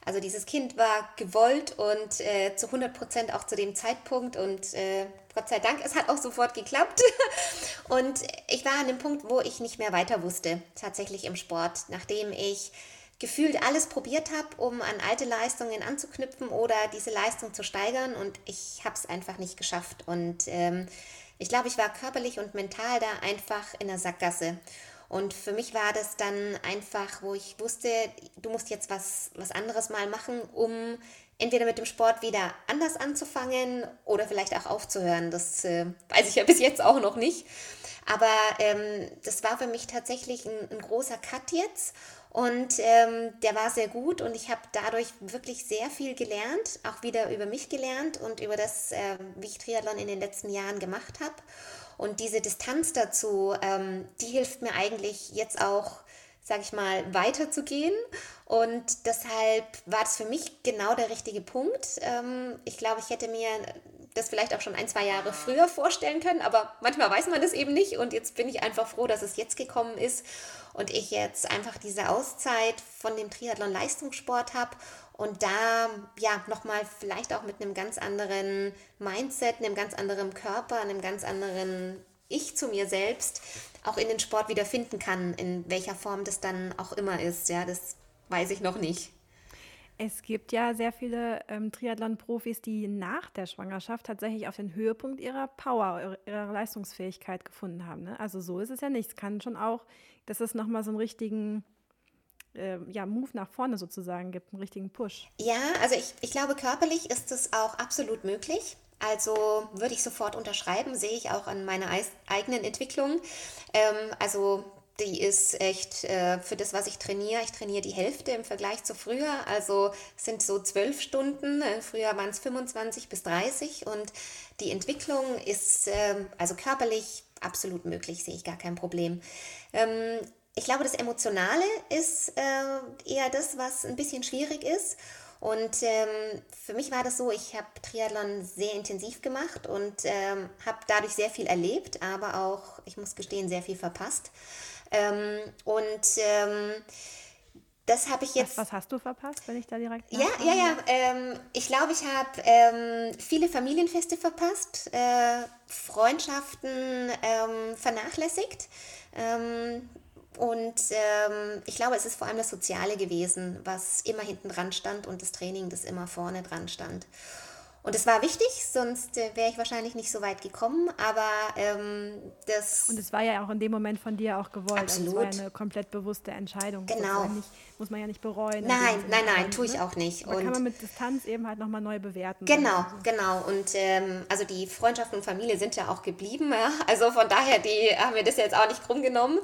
Also dieses Kind war gewollt und äh, zu 100 Prozent auch zu dem Zeitpunkt und äh, Gott sei Dank, es hat auch sofort geklappt. Und ich war an dem Punkt, wo ich nicht mehr weiter wusste, tatsächlich im Sport, nachdem ich gefühlt alles probiert habe, um an alte Leistungen anzuknüpfen oder diese Leistung zu steigern und ich habe es einfach nicht geschafft. Und ähm, ich glaube, ich war körperlich und mental da einfach in der Sackgasse. Und für mich war das dann einfach, wo ich wusste, du musst jetzt was, was anderes mal machen, um entweder mit dem Sport wieder anders anzufangen oder vielleicht auch aufzuhören. Das äh, weiß ich ja bis jetzt auch noch nicht. Aber ähm, das war für mich tatsächlich ein, ein großer Cut jetzt. Und ähm, der war sehr gut und ich habe dadurch wirklich sehr viel gelernt, auch wieder über mich gelernt und über das, äh, wie ich Triathlon in den letzten Jahren gemacht habe. Und diese Distanz dazu, ähm, die hilft mir eigentlich jetzt auch, sage ich mal, weiterzugehen. Und deshalb war das für mich genau der richtige Punkt. Ähm, ich glaube, ich hätte mir das vielleicht auch schon ein, zwei Jahre früher vorstellen können, aber manchmal weiß man das eben nicht und jetzt bin ich einfach froh, dass es jetzt gekommen ist und ich jetzt einfach diese Auszeit von dem Triathlon Leistungssport habe und da ja nochmal vielleicht auch mit einem ganz anderen Mindset, einem ganz anderen Körper, einem ganz anderen Ich zu mir selbst auch in den Sport wieder finden kann, in welcher Form das dann auch immer ist. Ja, das weiß ich noch nicht. Es gibt ja sehr viele ähm, Triathlon-Profis, die nach der Schwangerschaft tatsächlich auf den Höhepunkt ihrer Power, ihrer Leistungsfähigkeit gefunden haben. Ne? Also so ist es ja nicht. Es kann schon auch, dass es nochmal so einen richtigen äh, ja, Move nach vorne sozusagen gibt, einen richtigen Push. Ja, also ich, ich glaube, körperlich ist es auch absolut möglich. Also würde ich sofort unterschreiben, sehe ich auch an meiner eigenen Entwicklung. Ähm, also die ist echt äh, für das, was ich trainiere. Ich trainiere die Hälfte im Vergleich zu früher. Also sind so zwölf Stunden. Äh, früher waren es 25 bis 30. Und die Entwicklung ist äh, also körperlich absolut möglich, sehe ich gar kein Problem. Ähm, ich glaube, das Emotionale ist äh, eher das, was ein bisschen schwierig ist. Und ähm, für mich war das so, ich habe Triathlon sehr intensiv gemacht und ähm, habe dadurch sehr viel erlebt, aber auch, ich muss gestehen, sehr viel verpasst. Ähm, und ähm, das habe ich jetzt. Was, was, hast du verpasst, wenn ich da direkt. Ja, ja, ja. Ähm, ich glaube, ich habe ähm, viele Familienfeste verpasst, äh, Freundschaften ähm, vernachlässigt. Ähm, und ähm, ich glaube, es ist vor allem das Soziale gewesen, was immer hinten dran stand und das Training, das immer vorne dran stand. Und es war wichtig, sonst äh, wäre ich wahrscheinlich nicht so weit gekommen. Aber ähm, das. Und es war ja auch in dem Moment von dir auch gewollt. Absolut. Also es war eine komplett bewusste Entscheidung. Genau. Nicht, muss man ja nicht bereuen. Nein, nein, nein, tue ich ne? auch nicht. Aber und kann man mit Distanz eben halt nochmal neu bewerten. Genau, so. genau. Und ähm, also die Freundschaft und Familie sind ja auch geblieben. Ja? Also von daher, die haben wir das jetzt auch nicht krumm genommen.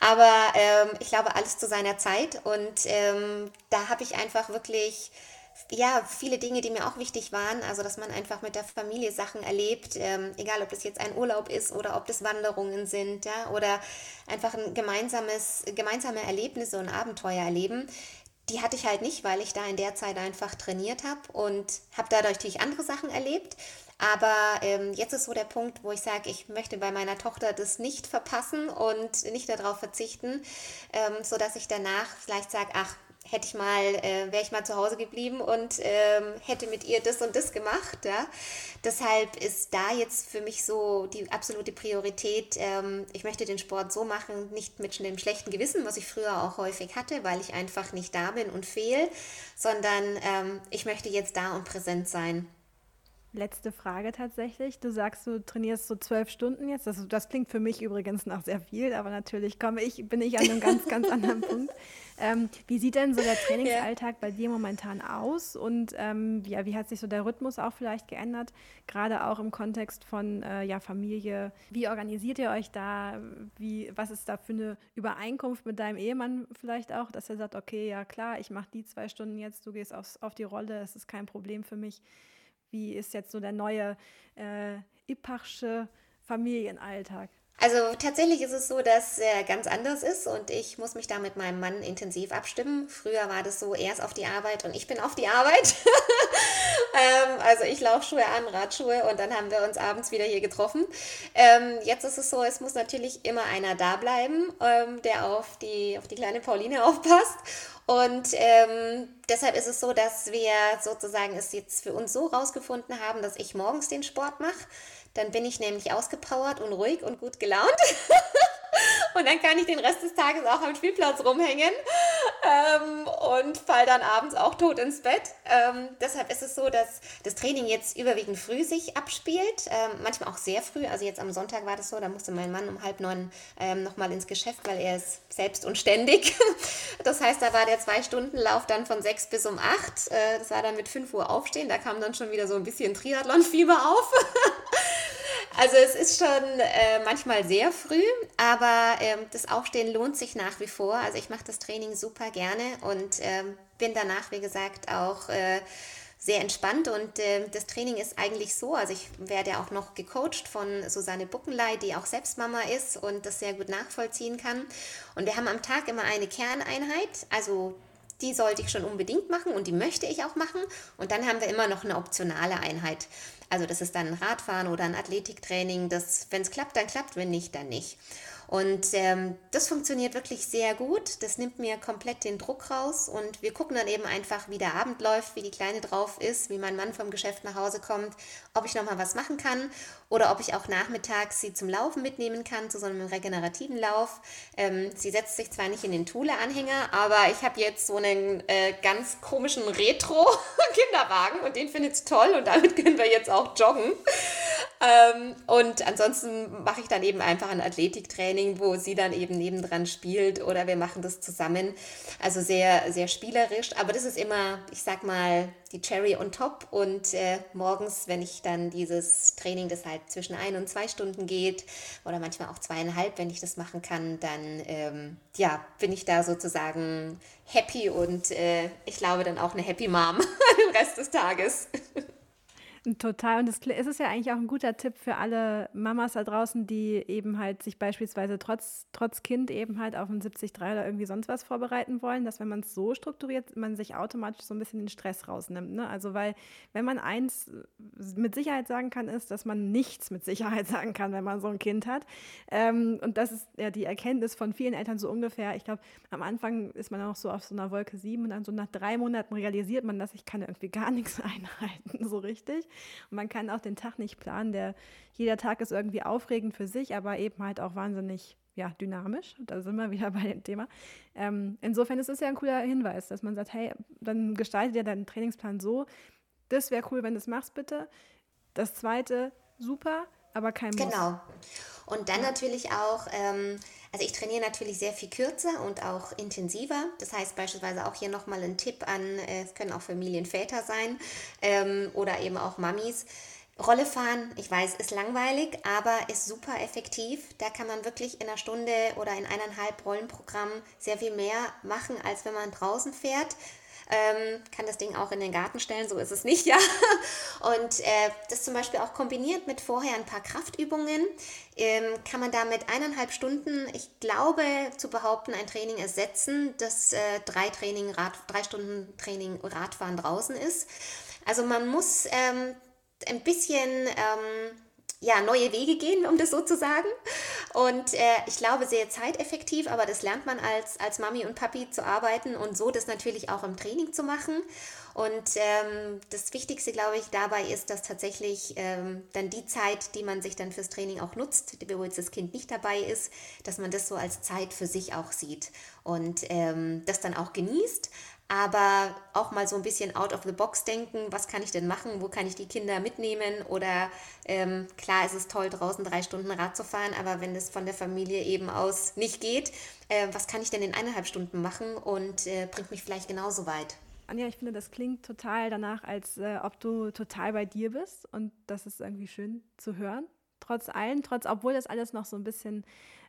Aber ähm, ich glaube, alles zu seiner Zeit. Und ähm, da habe ich einfach wirklich ja, viele Dinge, die mir auch wichtig waren. Also, dass man einfach mit der Familie Sachen erlebt, ähm, egal ob das jetzt ein Urlaub ist oder ob das Wanderungen sind, ja, oder einfach ein gemeinsames, gemeinsame Erlebnisse und Abenteuer erleben. Die hatte ich halt nicht, weil ich da in der Zeit einfach trainiert habe und habe dadurch natürlich andere Sachen erlebt. Aber ähm, jetzt ist so der Punkt, wo ich sage, ich möchte bei meiner Tochter das nicht verpassen und nicht darauf verzichten, ähm, sodass ich danach vielleicht sage, ach, hätte ich mal, äh, wäre ich mal zu Hause geblieben und ähm, hätte mit ihr das und das gemacht. Ja? Deshalb ist da jetzt für mich so die absolute Priorität, ähm, ich möchte den Sport so machen, nicht mit dem schlechten Gewissen, was ich früher auch häufig hatte, weil ich einfach nicht da bin und fehl, sondern ähm, ich möchte jetzt da und präsent sein. Letzte Frage tatsächlich. Du sagst, du trainierst so zwölf Stunden jetzt. Das, das klingt für mich übrigens nach sehr viel, aber natürlich komme ich, bin ich an einem ganz, ganz anderen Punkt. Ähm, wie sieht denn so der Trainingsalltag bei dir momentan aus? Und ähm, ja, wie hat sich so der Rhythmus auch vielleicht geändert? Gerade auch im Kontext von äh, ja, Familie. Wie organisiert ihr euch da? Wie, was ist da für eine Übereinkunft mit deinem Ehemann vielleicht auch, dass er sagt, okay, ja klar, ich mache die zwei Stunden jetzt, du gehst aufs, auf die Rolle, das ist kein Problem für mich. Wie ist jetzt so der neue äh, Ipachsche Familienalltag? Also tatsächlich ist es so, dass er ganz anders ist und ich muss mich da mit meinem Mann intensiv abstimmen. Früher war das so, er ist auf die Arbeit und ich bin auf die Arbeit. ähm, also ich Laufschuhe an, Radschuhe und dann haben wir uns abends wieder hier getroffen. Ähm, jetzt ist es so, es muss natürlich immer einer da bleiben, ähm, der auf die, auf die kleine Pauline aufpasst. Und ähm, deshalb ist es so, dass wir sozusagen es jetzt für uns so rausgefunden haben, dass ich morgens den Sport mache dann bin ich nämlich ausgepowert und ruhig und gut gelaunt. und dann kann ich den Rest des Tages auch am Spielplatz rumhängen ähm, und fall dann abends auch tot ins Bett. Ähm, deshalb ist es so, dass das Training jetzt überwiegend früh sich abspielt, ähm, manchmal auch sehr früh. Also jetzt am Sonntag war das so, da musste mein Mann um halb neun ähm, nochmal ins Geschäft, weil er ist selbst unständig. das heißt, da war der Zwei-Stunden-Lauf dann von sechs bis um acht. Äh, das war dann mit fünf Uhr aufstehen, da kam dann schon wieder so ein bisschen Triathlon-Fieber auf. Also es ist schon äh, manchmal sehr früh, aber ähm, das Aufstehen lohnt sich nach wie vor. Also ich mache das Training super gerne und ähm, bin danach, wie gesagt, auch äh, sehr entspannt und äh, das Training ist eigentlich so, also ich werde auch noch gecoacht von Susanne Buckenlei, die auch selbst Mama ist und das sehr gut nachvollziehen kann. Und wir haben am Tag immer eine Kerneinheit, also die sollte ich schon unbedingt machen und die möchte ich auch machen. Und dann haben wir immer noch eine optionale Einheit. Also das ist dann ein Radfahren oder ein Athletiktraining. Wenn es klappt, dann klappt, wenn nicht, dann nicht. Und ähm, das funktioniert wirklich sehr gut. Das nimmt mir komplett den Druck raus. Und wir gucken dann eben einfach, wie der Abend läuft, wie die Kleine drauf ist, wie mein Mann vom Geschäft nach Hause kommt, ob ich nochmal was machen kann oder ob ich auch nachmittags sie zum Laufen mitnehmen kann, zu so einem regenerativen Lauf. Ähm, sie setzt sich zwar nicht in den Thule-Anhänger, aber ich habe jetzt so einen äh, ganz komischen Retro-Kinderwagen und den findet sie toll und damit können wir jetzt auch joggen. Ähm, und ansonsten mache ich dann eben einfach ein Athletiktraining, wo sie dann eben nebendran spielt oder wir machen das zusammen. Also sehr, sehr spielerisch. Aber das ist immer, ich sag mal, die Cherry on top. Und äh, morgens, wenn ich dann dieses Training, das halt zwischen ein und zwei Stunden geht, oder manchmal auch zweieinhalb, wenn ich das machen kann, dann ähm, ja, bin ich da sozusagen happy und äh, ich glaube dann auch eine Happy Mom den Rest des Tages. Total. Und es ist ja eigentlich auch ein guter Tipp für alle Mamas da draußen, die eben halt sich beispielsweise trotz, trotz Kind eben halt auf ein 73 oder irgendwie sonst was vorbereiten wollen, dass wenn man es so strukturiert, man sich automatisch so ein bisschen den Stress rausnimmt. Ne? Also weil, wenn man eins mit Sicherheit sagen kann, ist, dass man nichts mit Sicherheit sagen kann, wenn man so ein Kind hat. Ähm, und das ist ja die Erkenntnis von vielen Eltern so ungefähr. Ich glaube, am Anfang ist man auch so auf so einer Wolke 7 und dann so nach drei Monaten realisiert man, dass ich kann irgendwie gar nichts einhalten, so richtig. Und man kann auch den Tag nicht planen. Der, jeder Tag ist irgendwie aufregend für sich, aber eben halt auch wahnsinnig ja, dynamisch. Da sind wir wieder bei dem Thema. Ähm, insofern ist es ja ein cooler Hinweis, dass man sagt, hey, dann gestaltet dir deinen Trainingsplan so. Das wäre cool, wenn du es machst, bitte. Das zweite, super, aber kein Muss. Genau. Und dann natürlich auch, ähm, also ich trainiere natürlich sehr viel kürzer und auch intensiver. Das heißt beispielsweise auch hier nochmal ein Tipp an, äh, es können auch Familienväter sein ähm, oder eben auch Mamis. Rolle fahren, ich weiß, ist langweilig, aber ist super effektiv. Da kann man wirklich in einer Stunde oder in eineinhalb Rollenprogramm sehr viel mehr machen, als wenn man draußen fährt ähm, kann das Ding auch in den Garten stellen, so ist es nicht, ja. Und äh, das zum Beispiel auch kombiniert mit vorher ein paar Kraftübungen, ähm, kann man damit eineinhalb Stunden, ich glaube, zu behaupten, ein Training ersetzen, das äh, drei, Training, Rad, drei Stunden Training Radfahren draußen ist. Also man muss ähm, ein bisschen ähm, ja, neue Wege gehen, um das so zu sagen. Und äh, ich glaube, sehr zeiteffektiv, aber das lernt man als, als Mami und Papi zu arbeiten und so das natürlich auch im Training zu machen. Und ähm, das Wichtigste, glaube ich, dabei ist, dass tatsächlich ähm, dann die Zeit, die man sich dann fürs Training auch nutzt, wo jetzt das Kind nicht dabei ist, dass man das so als Zeit für sich auch sieht und ähm, das dann auch genießt aber auch mal so ein bisschen out of the box denken, was kann ich denn machen, wo kann ich die Kinder mitnehmen oder ähm, klar, es ist toll, draußen drei Stunden Rad zu fahren, aber wenn es von der Familie eben aus nicht geht, äh, was kann ich denn in eineinhalb Stunden machen und äh, bringt mich vielleicht genauso weit? Anja, ich finde, das klingt total danach, als äh, ob du total bei dir bist und das ist irgendwie schön zu hören. Trotz allem, trotz, obwohl das alles noch so ein bisschen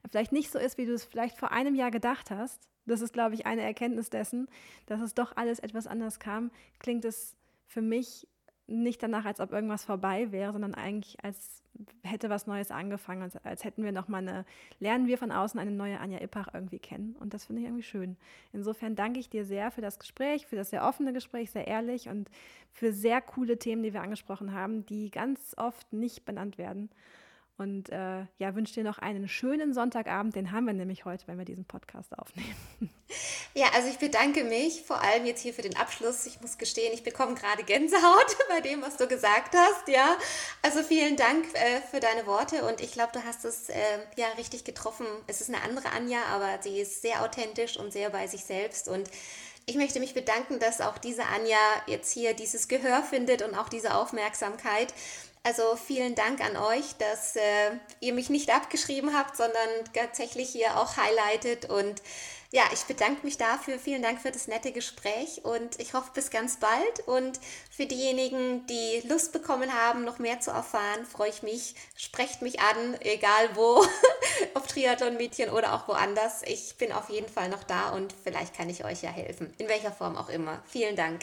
vielleicht nicht so ist, wie du es vielleicht vor einem Jahr gedacht hast, das ist, glaube ich, eine Erkenntnis dessen, dass es doch alles etwas anders kam, klingt es für mich nicht danach, als ob irgendwas vorbei wäre, sondern eigentlich, als hätte was Neues angefangen, als, hätten wir nochmal eine, lernen wir von außen eine neue Anja Ippach irgendwie kennen. Und das finde ich irgendwie schön. Insofern danke ich dir sehr für das Gespräch, für das sehr offene Gespräch, sehr ehrlich und für sehr coole Themen, die wir angesprochen haben, die ganz oft nicht benannt werden. Und äh, ja, wünsche dir noch einen schönen Sonntagabend. Den haben wir nämlich heute, wenn wir diesen Podcast aufnehmen. Ja, also ich bedanke mich vor allem jetzt hier für den Abschluss. Ich muss gestehen, ich bekomme gerade Gänsehaut bei dem, was du gesagt hast. Ja, also vielen Dank äh, für deine Worte und ich glaube, du hast es äh, ja richtig getroffen. Es ist eine andere Anja, aber sie ist sehr authentisch und sehr bei sich selbst und ich möchte mich bedanken, dass auch diese Anja jetzt hier dieses Gehör findet und auch diese Aufmerksamkeit. Also vielen Dank an euch, dass äh, ihr mich nicht abgeschrieben habt, sondern tatsächlich hier auch highlightet. Und ja, ich bedanke mich dafür. Vielen Dank für das nette Gespräch und ich hoffe bis ganz bald. Und für diejenigen, die Lust bekommen haben, noch mehr zu erfahren, freue ich mich. Sprecht mich an, egal wo, ob Triathlon-Mädchen oder auch woanders. Ich bin auf jeden Fall noch da und vielleicht kann ich euch ja helfen, in welcher Form auch immer. Vielen Dank.